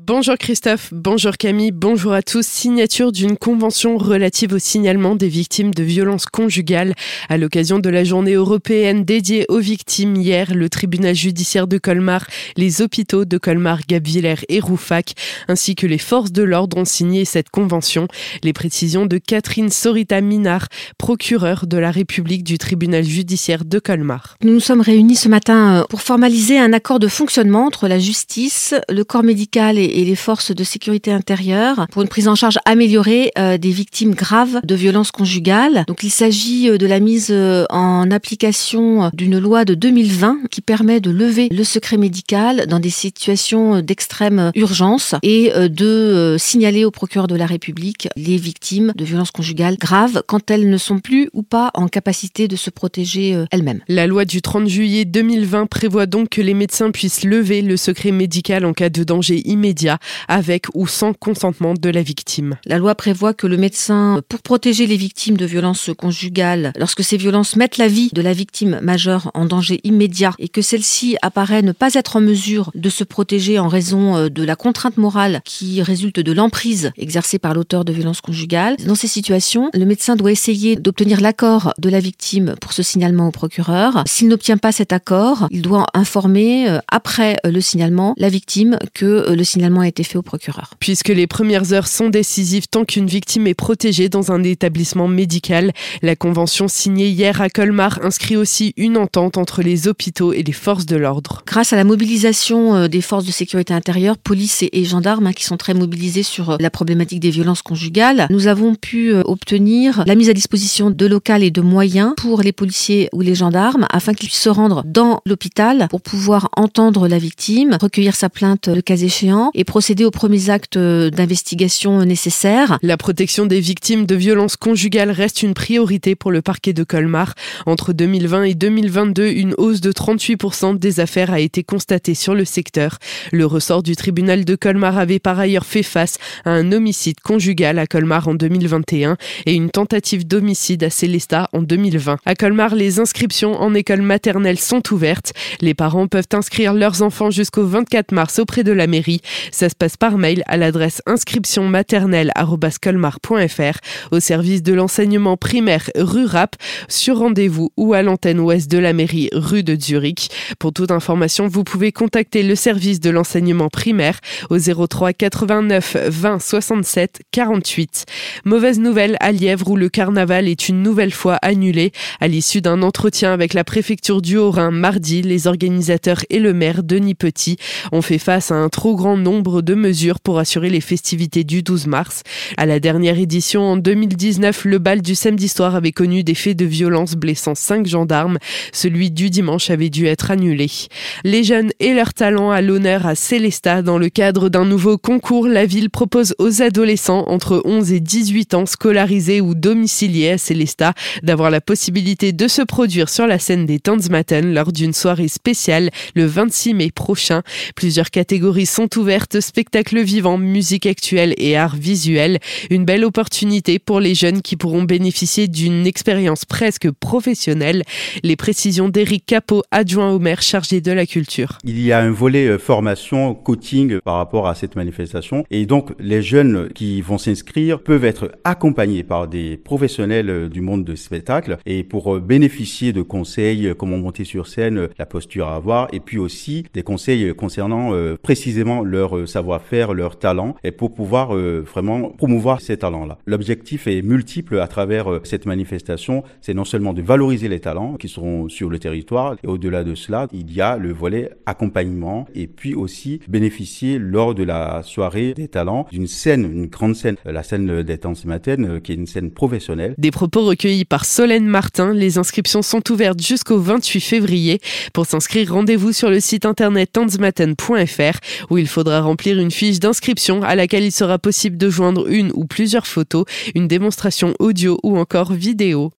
Bonjour Christophe, bonjour Camille, bonjour à tous. Signature d'une convention relative au signalement des victimes de violences conjugales. À l'occasion de la journée européenne dédiée aux victimes hier, le tribunal judiciaire de Colmar, les hôpitaux de Colmar, Gabviller et Roufac, ainsi que les forces de l'ordre ont signé cette convention. Les précisions de Catherine Sorita Minard, procureure de la République du tribunal judiciaire de Colmar. Nous nous sommes réunis ce matin euh, pour formaliser un accord de fonctionnement entre la justice, le corps médical et et les forces de sécurité intérieure pour une prise en charge améliorée euh, des victimes graves de violences conjugales. Donc il s'agit euh, de la mise euh, en application d'une loi de 2020 qui permet de lever le secret médical dans des situations d'extrême urgence et de signaler au procureur de la République les victimes de violences conjugales graves quand elles ne sont plus ou pas en capacité de se protéger elles-mêmes. La loi du 30 juillet 2020 prévoit donc que les médecins puissent lever le secret médical en cas de danger immédiat avec ou sans consentement de la victime. La loi prévoit que le médecin, pour protéger les victimes de violences conjugales, lorsque ces violences mettent la vie de la victime majeure en danger immédiat et que celle-ci apparaît ne pas être en mesure de se protéger en raison euh, de la contrainte morale qui résulte de l'emprise exercée par l'auteur de violences conjugales, dans ces situations, le médecin doit essayer d'obtenir l'accord de la victime pour ce signalement au procureur. S'il n'obtient pas cet accord, il doit informer, euh, après euh, le signalement, la victime que le signalement a été fait au procureur. Puisque les premières heures sont décisives tant qu'une victime est protégée dans un établissement médical, la convention signée hier à Colmar inscrit aussi une entente entre les hôpitaux et les forces de l'ordre. Grâce à la mobilisation euh, des forces de sécurité intérieure, police et gendarmes, hein, qui sont très mobilisés sur euh, la problématique des violences conjugales, nous avons pu euh, obtenir la mise à disposition de locales et de moyens pour les policiers ou les gendarmes afin qu'ils puissent se rendre dans l'hôpital pour pouvoir entendre la victime, recueillir sa plainte le cas échéant et procéder aux premiers actes euh, d'investigation nécessaires. La protection des victimes de violences conjugales reste une priorité pour le parquet de Colmar. Entre 2020 et 2022, une hausse de 38% des affaires a été constatée sur le secteur. Le ressort du tribunal de Colmar avait par ailleurs fait face à un homicide conjugal à Colmar en 2021 et une tentative d'homicide à Célestat en 2020. À Colmar, les inscriptions en école maternelle sont ouvertes. Les parents peuvent inscrire leurs enfants jusqu'au 24 mars auprès de la mairie. Ça se passe par mail à l'adresse inscription au service de l'enseignement primaire rue Rap sur rendez-vous ou à l'antenne ouest de la mairie rue de Zurich. Pour toute information, vous pouvez contacter le service de l'enseignement primaire au 03 89 20 67 48. Mauvaise nouvelle à Lièvre où le carnaval est une nouvelle fois annulé. À l'issue d'un entretien avec la préfecture du Haut-Rhin mardi, les organisateurs et le maire Denis Petit ont fait face à un trop grand nombre de mesures pour assurer les festivités du 12 mars. À la dernière édition en 2019, le bal du samedi soir avait connu des faits de violence blessant cinq gendarmes. Celui du dimanche avait dû être annulé. Les jeunes et leurs talents à l'honneur à Célestat. Dans le cadre d'un nouveau concours, la ville propose aux adolescents entre 11 et 18 ans scolarisés ou domiciliés à Célestat d'avoir la possibilité de se produire sur la scène des Tanzmatten lors d'une soirée spéciale le 26 mai prochain. Plusieurs catégories sont ouvertes spectacle vivant, musique actuelle et art visuel. Une belle opportunité pour les jeunes qui pourront bénéficier d'une expérience presque professionnelle. Les précisions d'Éric Capot, adjoint au maire chargé de la culture. Il y a un volet euh, formation, coaching par rapport à cette manifestation. Et donc, les jeunes qui vont s'inscrire peuvent être accompagnés par des professionnels euh, du monde de spectacle et pour euh, bénéficier de conseils, comment monter sur scène, la posture à avoir, et puis aussi des conseils concernant précisément leur savoir-faire, leur talent, et pour pouvoir euh, vraiment promouvoir ces talents-là. L'objectif est multiple à travers euh, cette manifestation, c'est non seulement de valoriser les talents qui seront sur le territoire, et au-delà de cela, il y a le volet accompagnement, et puis aussi bénéficier lors de la soirée des talents d'une scène, une grande scène, la scène des temps qui est une scène professionnelle. Des propos recueillis par Solène Martin, les inscriptions sont ouvertes jusqu'au 28 février. Pour s'inscrire, rendez-vous sur le site internet tanzmaten.fr où il faudra remplir une fiche d'inscription à laquelle il sera possible de joindre une ou plusieurs photos, une démonstration audio ou encore vidéo.